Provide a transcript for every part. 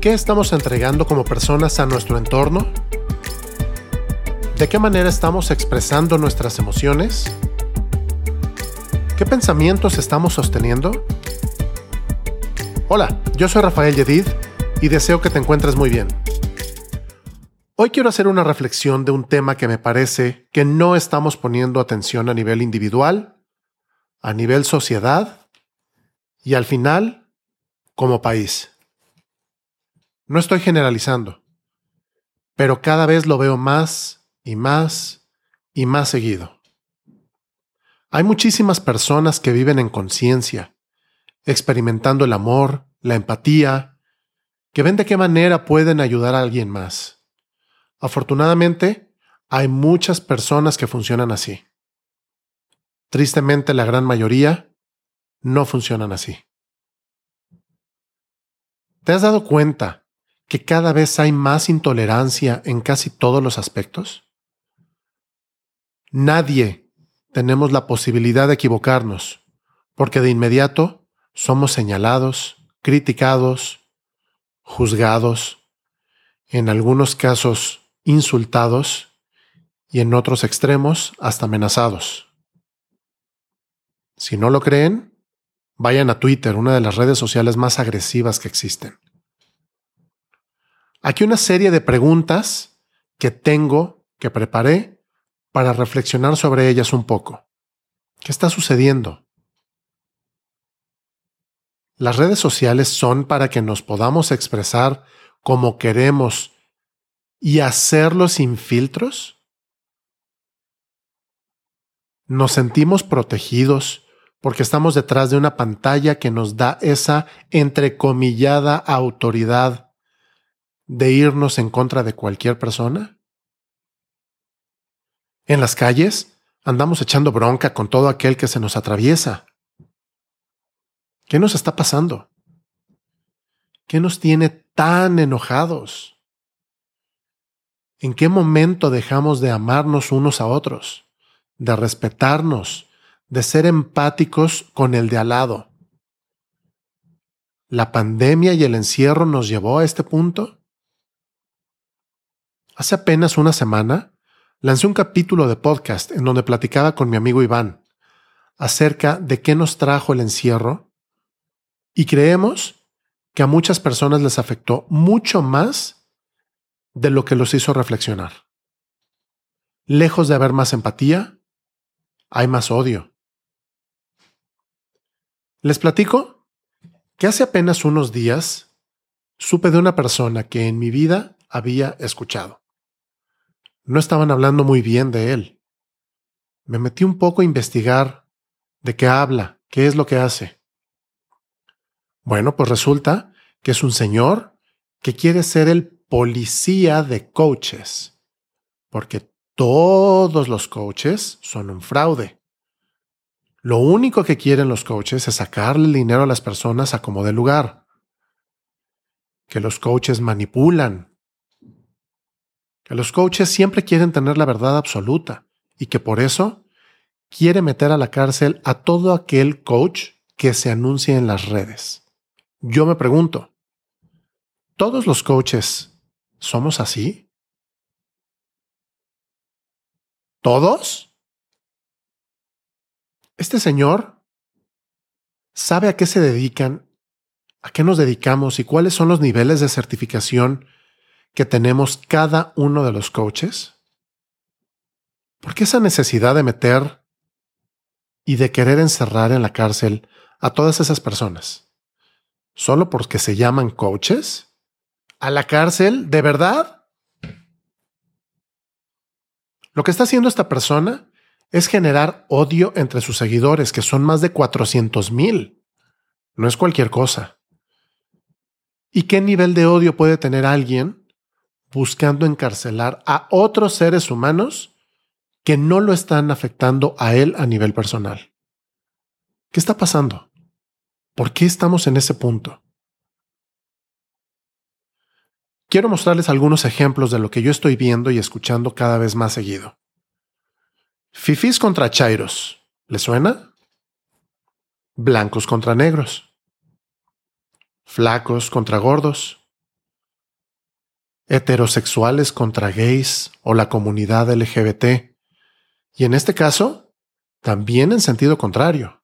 ¿Qué estamos entregando como personas a nuestro entorno? ¿De qué manera estamos expresando nuestras emociones? ¿Qué pensamientos estamos sosteniendo? Hola, yo soy Rafael Yedid y deseo que te encuentres muy bien. Hoy quiero hacer una reflexión de un tema que me parece que no estamos poniendo atención a nivel individual, a nivel sociedad y al final como país. No estoy generalizando, pero cada vez lo veo más y más y más seguido. Hay muchísimas personas que viven en conciencia, experimentando el amor, la empatía, que ven de qué manera pueden ayudar a alguien más Afortunadamente, hay muchas personas que funcionan así. Tristemente, la gran mayoría no funcionan así. ¿Te has dado cuenta que cada vez hay más intolerancia en casi todos los aspectos? Nadie tenemos la posibilidad de equivocarnos, porque de inmediato somos señalados, criticados, juzgados, en algunos casos insultados y en otros extremos hasta amenazados. Si no lo creen, vayan a Twitter, una de las redes sociales más agresivas que existen. Aquí una serie de preguntas que tengo, que preparé, para reflexionar sobre ellas un poco. ¿Qué está sucediendo? Las redes sociales son para que nos podamos expresar como queremos y hacerlo sin filtros? Nos sentimos protegidos porque estamos detrás de una pantalla que nos da esa entrecomillada autoridad de irnos en contra de cualquier persona? En las calles andamos echando bronca con todo aquel que se nos atraviesa. ¿Qué nos está pasando? ¿Qué nos tiene tan enojados? ¿En qué momento dejamos de amarnos unos a otros, de respetarnos, de ser empáticos con el de al lado? ¿La pandemia y el encierro nos llevó a este punto? Hace apenas una semana lancé un capítulo de podcast en donde platicaba con mi amigo Iván acerca de qué nos trajo el encierro y creemos que a muchas personas les afectó mucho más de lo que los hizo reflexionar. Lejos de haber más empatía, hay más odio. Les platico que hace apenas unos días supe de una persona que en mi vida había escuchado. No estaban hablando muy bien de él. Me metí un poco a investigar de qué habla, qué es lo que hace. Bueno, pues resulta que es un señor que quiere ser el policía de coaches, porque todos los coaches son un fraude. Lo único que quieren los coaches es sacarle dinero a las personas a como de lugar. Que los coaches manipulan. Que los coaches siempre quieren tener la verdad absoluta y que por eso quiere meter a la cárcel a todo aquel coach que se anuncie en las redes. Yo me pregunto, ¿todos los coaches ¿Somos así? ¿Todos? Este señor sabe a qué se dedican, a qué nos dedicamos y cuáles son los niveles de certificación que tenemos cada uno de los coaches. ¿Por qué esa necesidad de meter y de querer encerrar en la cárcel a todas esas personas? ¿Solo porque se llaman coaches? a la cárcel, ¿de verdad? Lo que está haciendo esta persona es generar odio entre sus seguidores, que son más de 400 mil. No es cualquier cosa. ¿Y qué nivel de odio puede tener alguien buscando encarcelar a otros seres humanos que no lo están afectando a él a nivel personal? ¿Qué está pasando? ¿Por qué estamos en ese punto? Quiero mostrarles algunos ejemplos de lo que yo estoy viendo y escuchando cada vez más seguido. Fifis contra Chairos. ¿Le suena? Blancos contra negros. Flacos contra gordos. Heterosexuales contra gays o la comunidad LGBT. Y en este caso, también en sentido contrario.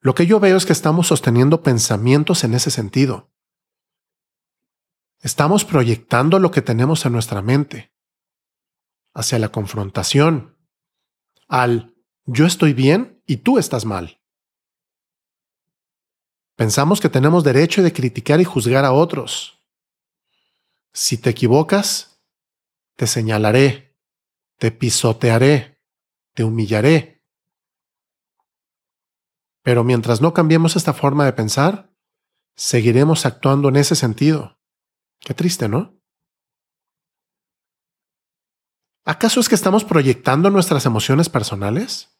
Lo que yo veo es que estamos sosteniendo pensamientos en ese sentido. Estamos proyectando lo que tenemos en nuestra mente hacia la confrontación, al yo estoy bien y tú estás mal. Pensamos que tenemos derecho de criticar y juzgar a otros. Si te equivocas, te señalaré, te pisotearé, te humillaré. Pero mientras no cambiemos esta forma de pensar, seguiremos actuando en ese sentido. Qué triste, ¿no? ¿Acaso es que estamos proyectando nuestras emociones personales?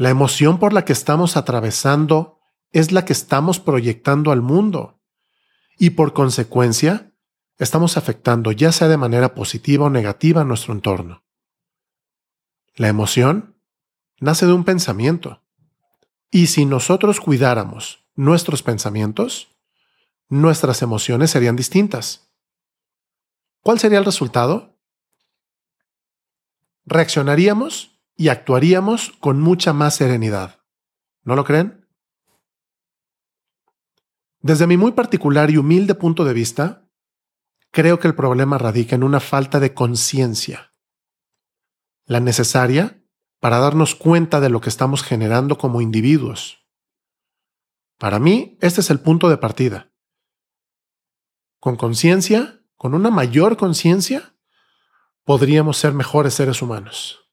La emoción por la que estamos atravesando es la que estamos proyectando al mundo y por consecuencia estamos afectando ya sea de manera positiva o negativa a nuestro entorno. La emoción nace de un pensamiento y si nosotros cuidáramos nuestros pensamientos, nuestras emociones serían distintas. ¿Cuál sería el resultado? Reaccionaríamos y actuaríamos con mucha más serenidad. ¿No lo creen? Desde mi muy particular y humilde punto de vista, creo que el problema radica en una falta de conciencia, la necesaria para darnos cuenta de lo que estamos generando como individuos. Para mí, este es el punto de partida. Con conciencia, con una mayor conciencia, podríamos ser mejores seres humanos.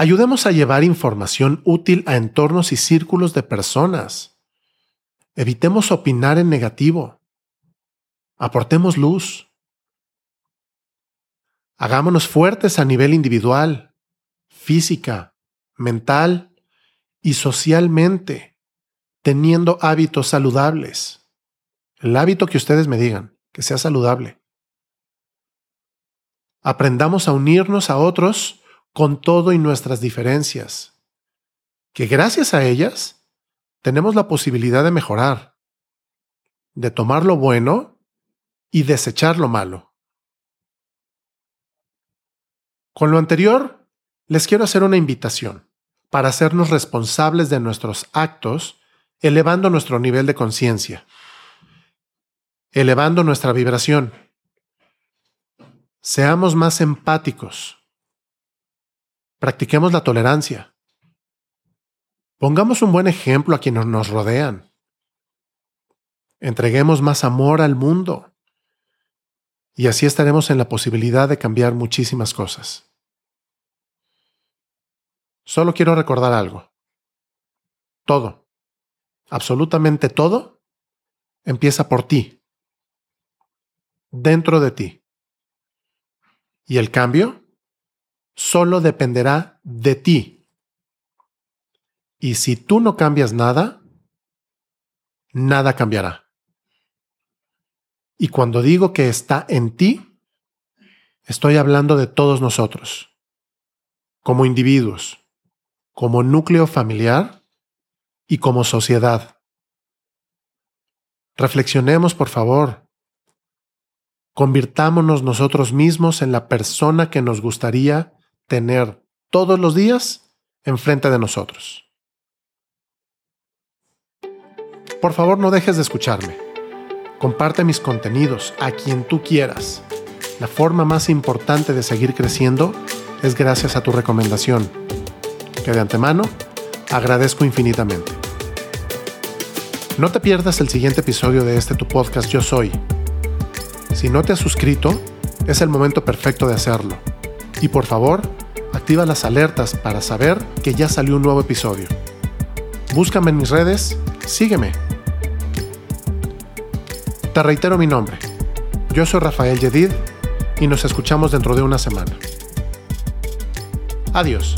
Ayudemos a llevar información útil a entornos y círculos de personas. Evitemos opinar en negativo. Aportemos luz. Hagámonos fuertes a nivel individual, física, mental y socialmente, teniendo hábitos saludables. El hábito que ustedes me digan, que sea saludable. Aprendamos a unirnos a otros con todo y nuestras diferencias, que gracias a ellas tenemos la posibilidad de mejorar, de tomar lo bueno y desechar lo malo. Con lo anterior, les quiero hacer una invitación para hacernos responsables de nuestros actos, elevando nuestro nivel de conciencia, elevando nuestra vibración. Seamos más empáticos Practiquemos la tolerancia. Pongamos un buen ejemplo a quienes nos rodean. Entreguemos más amor al mundo. Y así estaremos en la posibilidad de cambiar muchísimas cosas. Solo quiero recordar algo. Todo, absolutamente todo, empieza por ti, dentro de ti. Y el cambio solo dependerá de ti. Y si tú no cambias nada, nada cambiará. Y cuando digo que está en ti, estoy hablando de todos nosotros, como individuos, como núcleo familiar y como sociedad. Reflexionemos, por favor, convirtámonos nosotros mismos en la persona que nos gustaría tener todos los días enfrente de nosotros. Por favor, no dejes de escucharme. Comparte mis contenidos a quien tú quieras. La forma más importante de seguir creciendo es gracias a tu recomendación, que de antemano agradezco infinitamente. No te pierdas el siguiente episodio de este tu podcast Yo Soy. Si no te has suscrito, es el momento perfecto de hacerlo. Y por favor, activa las alertas para saber que ya salió un nuevo episodio. Búscame en mis redes, sígueme. Te reitero mi nombre. Yo soy Rafael Yedid y nos escuchamos dentro de una semana. Adiós.